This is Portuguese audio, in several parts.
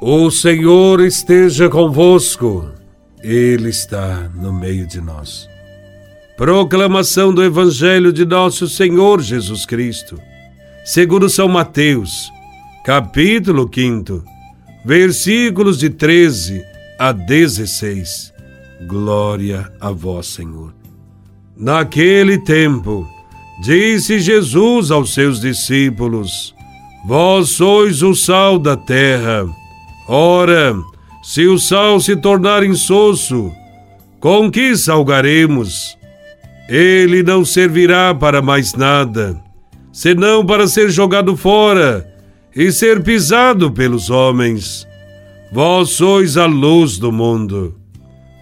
O Senhor esteja convosco, Ele está no meio de nós. Proclamação do Evangelho de Nosso Senhor Jesus Cristo, segundo São Mateus, capítulo 5, versículos de 13 a 16. Glória a Vós, Senhor. Naquele tempo, disse Jesus aos seus discípulos: Vós sois o sal da terra. Ora, se o sal se tornar insosso, com que salgaremos? Ele não servirá para mais nada, senão para ser jogado fora e ser pisado pelos homens. Vós sois a luz do mundo.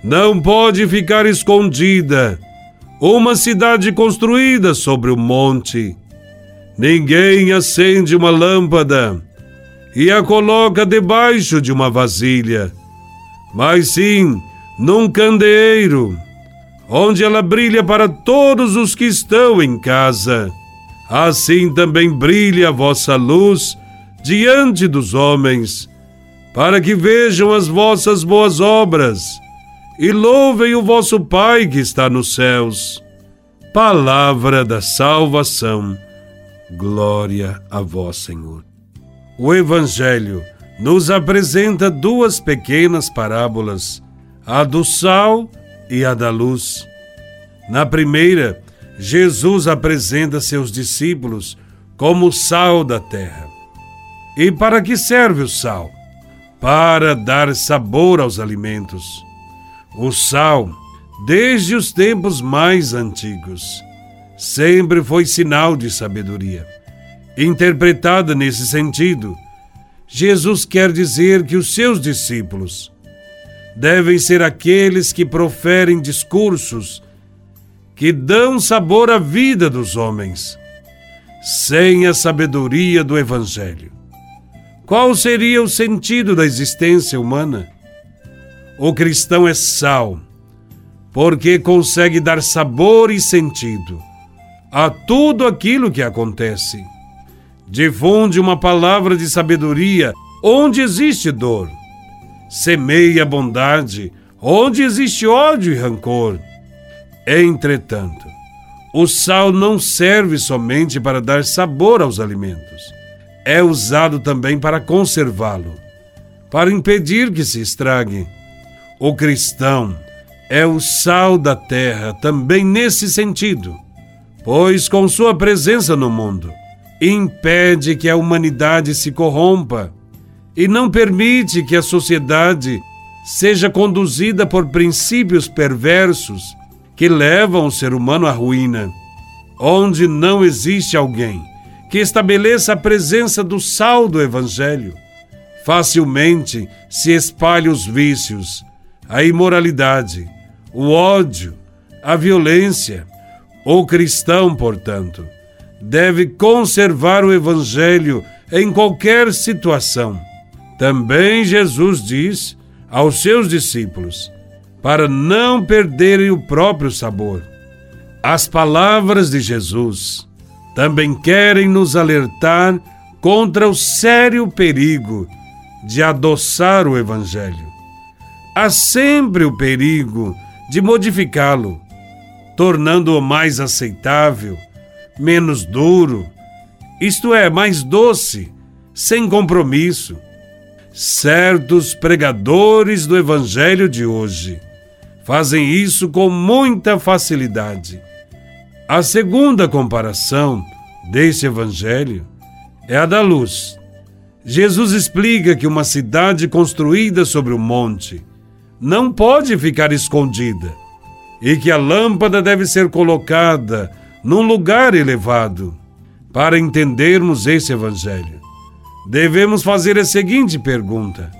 Não pode ficar escondida uma cidade construída sobre o um monte. Ninguém acende uma lâmpada e a coloca debaixo de uma vasilha, mas sim num candeeiro, onde ela brilha para todos os que estão em casa. Assim também brilha a vossa luz diante dos homens, para que vejam as vossas boas obras e louvem o vosso Pai que está nos céus. Palavra da salvação. Glória a vós, Senhor o Evangelho nos apresenta duas pequenas parábolas, a do sal e a da luz. Na primeira, Jesus apresenta seus discípulos como sal da terra. E para que serve o sal? Para dar sabor aos alimentos. O sal, desde os tempos mais antigos, sempre foi sinal de sabedoria. Interpretada nesse sentido, Jesus quer dizer que os seus discípulos devem ser aqueles que proferem discursos que dão sabor à vida dos homens, sem a sabedoria do Evangelho. Qual seria o sentido da existência humana? O cristão é sal, porque consegue dar sabor e sentido a tudo aquilo que acontece Difunde uma palavra de sabedoria onde existe dor. Semeia bondade onde existe ódio e rancor. Entretanto, o sal não serve somente para dar sabor aos alimentos. É usado também para conservá-lo, para impedir que se estrague. O cristão é o sal da terra também nesse sentido, pois com sua presença no mundo, impede que a humanidade se corrompa e não permite que a sociedade seja conduzida por princípios perversos que levam o ser humano à ruína. Onde não existe alguém que estabeleça a presença do sal do Evangelho, facilmente se espalham os vícios, a imoralidade, o ódio, a violência. O cristão, portanto, deve conservar o Evangelho em qualquer situação. Também Jesus diz aos seus discípulos para não perderem o próprio sabor. As palavras de Jesus também querem nos alertar contra o sério perigo de adoçar o Evangelho. Há sempre o perigo de modificá-lo, tornando-o mais aceitável menos duro, isto é, mais doce, sem compromisso. Certos pregadores do Evangelho de hoje fazem isso com muita facilidade. A segunda comparação desse Evangelho é a da luz. Jesus explica que uma cidade construída sobre o um monte não pode ficar escondida e que a lâmpada deve ser colocada num lugar elevado. Para entendermos esse Evangelho, devemos fazer a seguinte pergunta: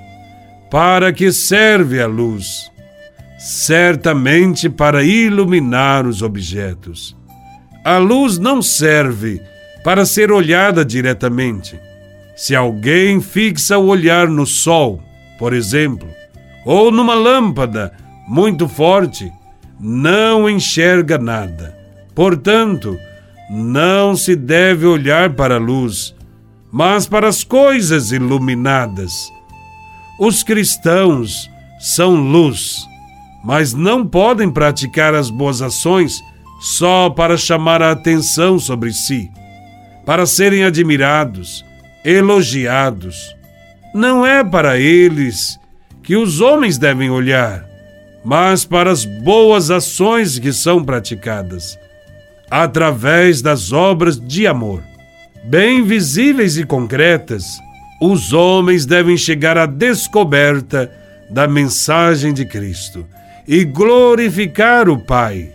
Para que serve a luz? Certamente para iluminar os objetos. A luz não serve para ser olhada diretamente. Se alguém fixa o olhar no sol, por exemplo, ou numa lâmpada muito forte, não enxerga nada Portanto, não se deve olhar para a luz, mas para as coisas iluminadas. Os cristãos são luz, mas não podem praticar as boas ações só para chamar a atenção sobre si, para serem admirados, elogiados. Não é para eles que os homens devem olhar, mas para as boas ações que são praticadas, através das obras de amor. Bem visíveis e concretas, os homens devem chegar à descoberta da mensagem de Cristo e glorificar o Pai.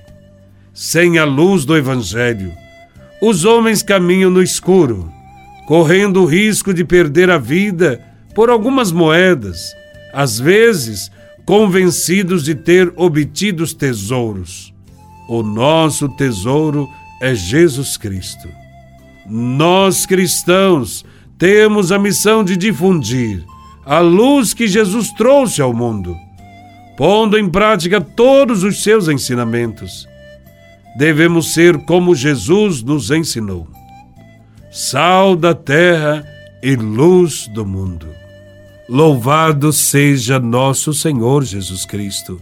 Sem a luz do Evangelho, os homens caminham no escuro, correndo o risco de perder a vida por algumas moedas, às vezes convencidos de ter obtido os tesouros. O nosso tesouro é Jesus Cristo. Nós cristãos temos a missão de difundir a luz que Jesus trouxe ao mundo, pondo em prática todos os seus ensinamentos. Devemos ser como Jesus nos ensinou: sal da terra e luz do mundo. Louvado seja nosso Senhor Jesus Cristo,